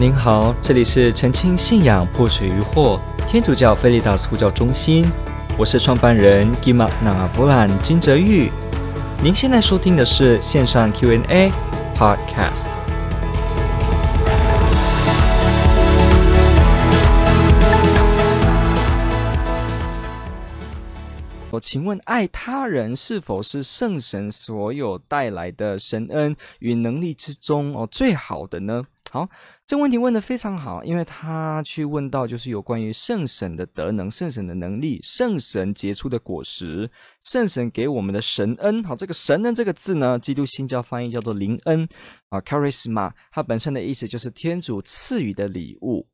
您好，这里是澄清信仰破除疑惑天主教菲利达斯呼叫中心，我是创办人吉玛那布兰金泽玉。您现在收听的是线上 Q&A Podcast。我请问，爱他人是否是圣神所有带来的神恩与能力之中哦最好的呢？好，这个问题问的非常好，因为他去问到就是有关于圣神的德能、圣神的能力、圣神结出的果实、圣神给我们的神恩。好，这个神恩这个字呢，基督新教翻译叫做灵恩啊，charisma，它本身的意思就是天主赐予的礼物。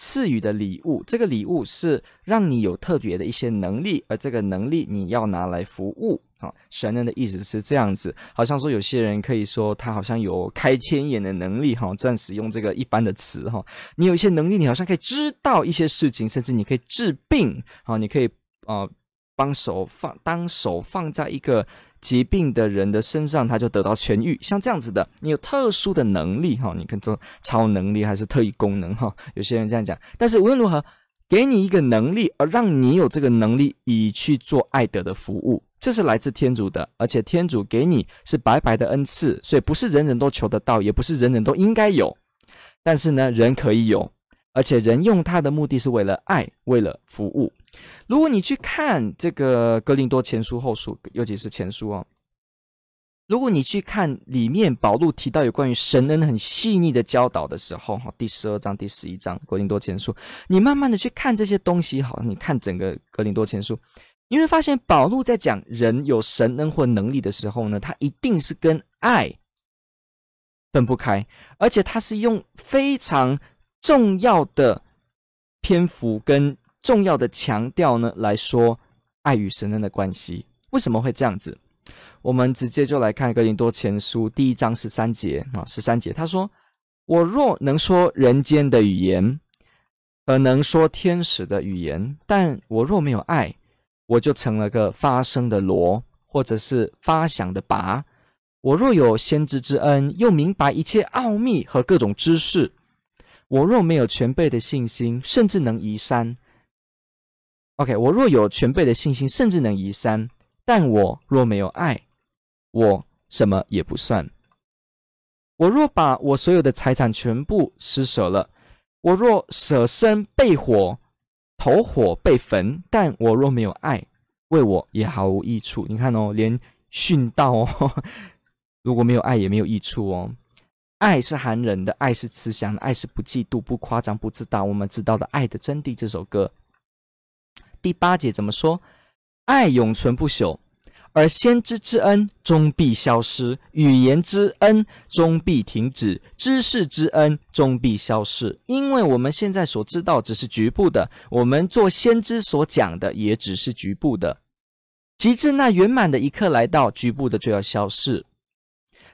赐予的礼物，这个礼物是让你有特别的一些能力，而这个能力你要拿来服务。好，神人的意思是这样子，好像说有些人可以说他好像有开天眼的能力，哈，暂时用这个一般的词，哈，你有一些能力，你好像可以知道一些事情，甚至你可以治病，好，你可以啊、帮手放，当手放在一个疾病的人的身上，他就得到痊愈，像这样子的，你有特殊的能力，哈，你可以说超能力还是特异功能，哈，有些人这样讲，但是无论如何，给你一个能力，而让你有这个能力以去做爱德的服务。这是来自天主的，而且天主给你是白白的恩赐，所以不是人人都求得到，也不是人人都应该有。但是呢，人可以有，而且人用他的目的是为了爱，为了服务。如果你去看这个哥林多前书后书，尤其是前书哦，如果你去看里面保禄提到有关于神恩很细腻的教导的时候，哈，第十二章、第十一章哥林多前书，你慢慢的去看这些东西，好，你看整个哥林多前书。你会发现，保禄在讲人有神恩或能力的时候呢，他一定是跟爱分不开，而且他是用非常重要的篇幅跟重要的强调呢来说爱与神恩的关系。为什么会这样子？我们直接就来看哥林多前书第一章十三节啊，十三节他说：“我若能说人间的语言，而能说天使的语言，但我若没有爱。”我就成了个发声的锣，或者是发响的拔。我若有先知之恩，又明白一切奥秘和各种知识，我若没有全备的信心，甚至能移山。OK，我若有全备的信心，甚至能移山，但我若没有爱，我什么也不算。我若把我所有的财产全部施舍了，我若舍身被火。投火被焚，但我若没有爱，为我也毫无益处。你看哦，连殉道哦，如果没有爱，也没有益处哦。爱是含人的，爱是慈祥的，爱是不嫉妒、不夸张、不自大。我们知道的《爱的真谛》这首歌，第八节怎么说？爱永存不朽。而先知之恩终必消失，语言之恩终必停止，知识之恩终必消逝。因为我们现在所知道只是局部的，我们做先知所讲的也只是局部的。及至那圆满的一刻来到，局部的就要消逝。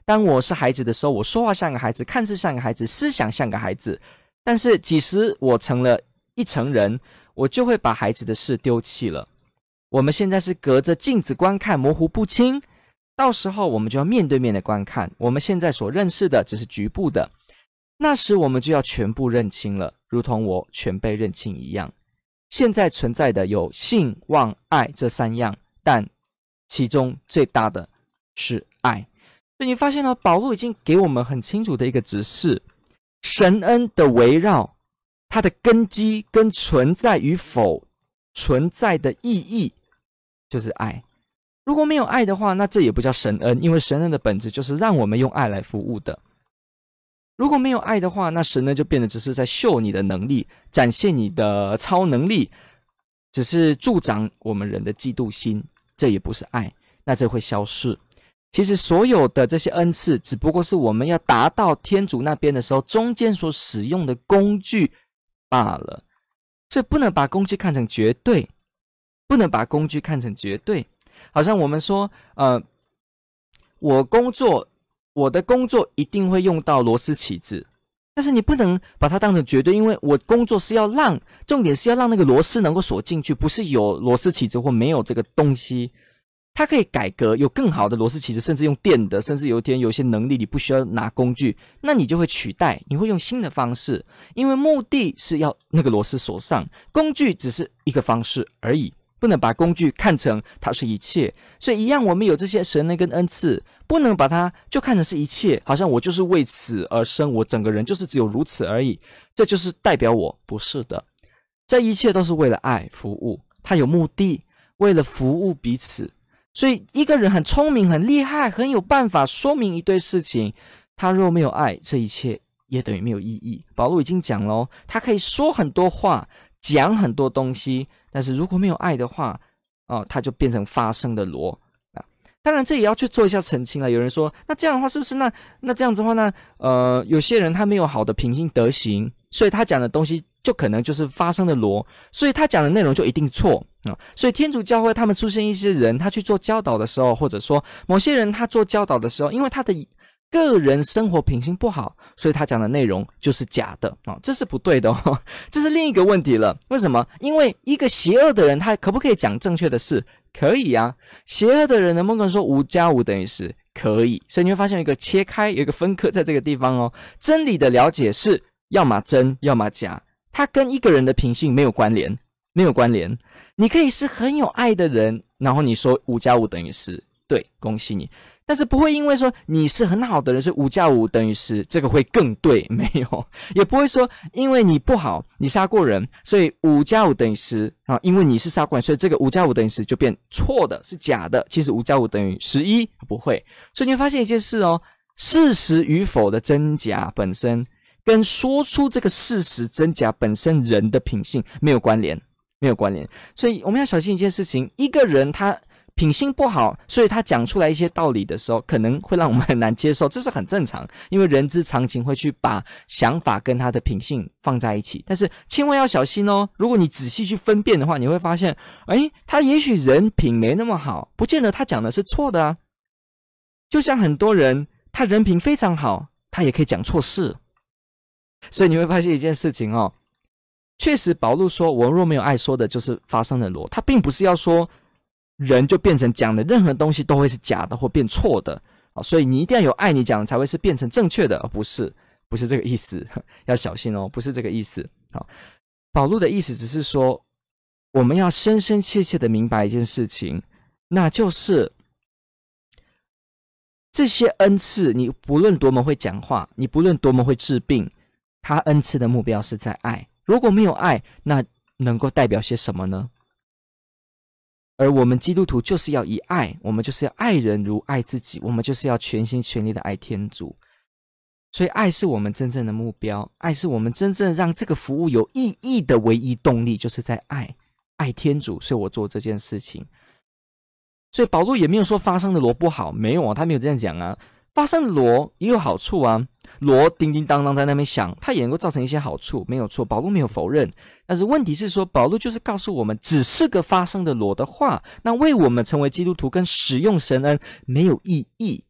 当我是孩子的时候，我说话像个孩子，看似像个孩子，思想像个孩子。但是几时我成了一成人，我就会把孩子的事丢弃了。我们现在是隔着镜子观看，模糊不清。到时候我们就要面对面的观看。我们现在所认识的只是局部的，那时我们就要全部认清了，如同我全被认清一样。现在存在的有性、望、爱这三样，但其中最大的是爱。所以你发现呢，保禄已经给我们很清楚的一个指示：神恩的围绕，它的根基跟存在与否存在的意义。就是爱，如果没有爱的话，那这也不叫神恩，因为神恩的本质就是让我们用爱来服务的。如果没有爱的话，那神恩就变得只是在秀你的能力，展现你的超能力，只是助长我们人的嫉妒心，这也不是爱，那这会消失。其实所有的这些恩赐，只不过是我们要达到天主那边的时候，中间所使用的工具罢了。所以不能把工具看成绝对。不能把工具看成绝对，好像我们说，呃，我工作，我的工作一定会用到螺丝起子，但是你不能把它当成绝对，因为我工作是要让，重点是要让那个螺丝能够锁进去，不是有螺丝起子或没有这个东西。它可以改革，有更好的螺丝起子，甚至用电的，甚至有一天有些能力你不需要拿工具，那你就会取代，你会用新的方式，因为目的是要那个螺丝锁上，工具只是一个方式而已，不能把工具看成它是一切。所以一样，我们有这些神恩跟恩赐，不能把它就看成是一切，好像我就是为此而生，我整个人就是只有如此而已，这就是代表我，不是的，这一切都是为了爱服务，它有目的，为了服务彼此。所以，一个人很聪明、很厉害、很有办法说明一堆事情，他若没有爱，这一切也等于没有意义。保罗已经讲了哦，他可以说很多话，讲很多东西，但是如果没有爱的话，哦，他就变成发声的锣啊。当然，这也要去做一下澄清了。有人说，那这样的话是不是那那这样子的话呢？呃，有些人他没有好的品性德行，所以他讲的东西。就可能就是发生的罗，所以他讲的内容就一定错啊。所以天主教会他们出现一些人，他去做教导的时候，或者说某些人他做教导的时候，因为他的个人生活品行不好，所以他讲的内容就是假的啊，这是不对的哦，这是另一个问题了。为什么？因为一个邪恶的人，他可不可以讲正确的事？可以啊。邪恶的人能不能说五加五等于十？可以。所以你会发现一个切开，有一个分割在这个地方哦。真理的了解是要么真，要么假。它跟一个人的品性没有关联，没有关联。你可以是很有爱的人，然后你说五加五等于十，对，恭喜你。但是不会因为说你是很好的人，所以五加五等于十，这个会更对，没有。也不会说因为你不好，你杀过人，所以五加五等于十啊，因为你是杀过人，所以这个五加五等于十就变错的，是假的。其实五加五等于十一，不会。所以你会发现一件事哦，事实与否的真假本身。跟说出这个事实真假本身人的品性没有关联，没有关联，所以我们要小心一件事情：一个人他品性不好，所以他讲出来一些道理的时候，可能会让我们很 难接受，这是很正常，因为人之常情会去把想法跟他的品性放在一起。但是千万要小心哦，如果你仔细去分辨的话，你会发现，诶，他也许人品没那么好，不见得他讲的是错的啊。就像很多人，他人品非常好，他也可以讲错事。所以你会发现一件事情哦，确实保禄说：“我若没有爱，说的就是发生的罗。”他并不是要说人就变成讲的任何东西都会是假的或变错的啊。所以你一定要有爱，你讲的才会是变成正确的，而不是不是这个意思，要小心哦，不是这个意思。好，保禄的意思只是说，我们要深深切切的明白一件事情，那就是这些恩赐，你不论多么会讲话，你不论多么会治病。他恩赐的目标是在爱，如果没有爱，那能够代表些什么呢？而我们基督徒就是要以爱，我们就是要爱人如爱自己，我们就是要全心全力的爱天主。所以，爱是我们真正的目标，爱是我们真正让这个服务有意义的唯一动力，就是在爱，爱天主。所以我做这件事情。所以保罗也没有说发生的罗不好，没有啊，他没有这样讲啊。发声的锣也有好处啊。锣叮叮当当在那边响，它也能够造成一些好处，没有错。保禄没有否认，但是问题是说，保禄就是告诉我们，只是个发声的锣的话，那为我们成为基督徒跟使用神恩没有意义。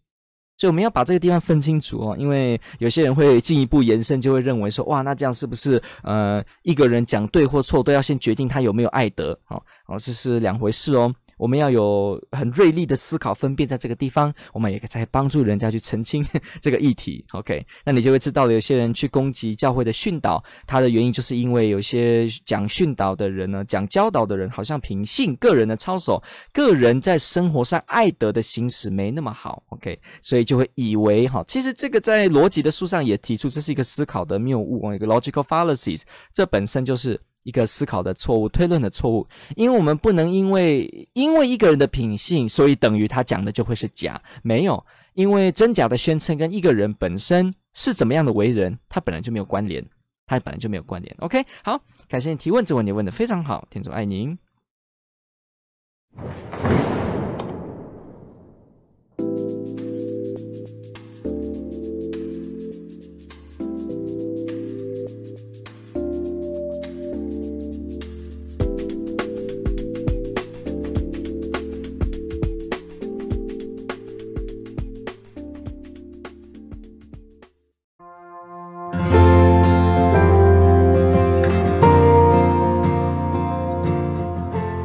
所以我们要把这个地方分清楚哦，因为有些人会进一步延伸，就会认为说，哇，那这样是不是呃，一个人讲对或错都要先决定他有没有爱德？哦哦，这是两回事哦。我们要有很锐利的思考，分辨在这个地方，我们也可以在帮助人家去澄清这个议题。OK，那你就会知道，有些人去攻击教会的训导，他的原因就是因为有些讲训导的人呢，讲教导的人，好像品性、个人的操守、个人在生活上爱德的行使没那么好。OK，所以就会以为哈，其实这个在逻辑的书上也提出，这是一个思考的谬误，一个 logical fallacies，这本身就是。一个思考的错误，推论的错误，因为我们不能因为因为一个人的品性，所以等于他讲的就会是假，没有，因为真假的宣称跟一个人本身是怎么样的为人，他本来就没有关联，他本来就没有关联。OK，好，感谢你提问，这问题问的非常好，天主爱您。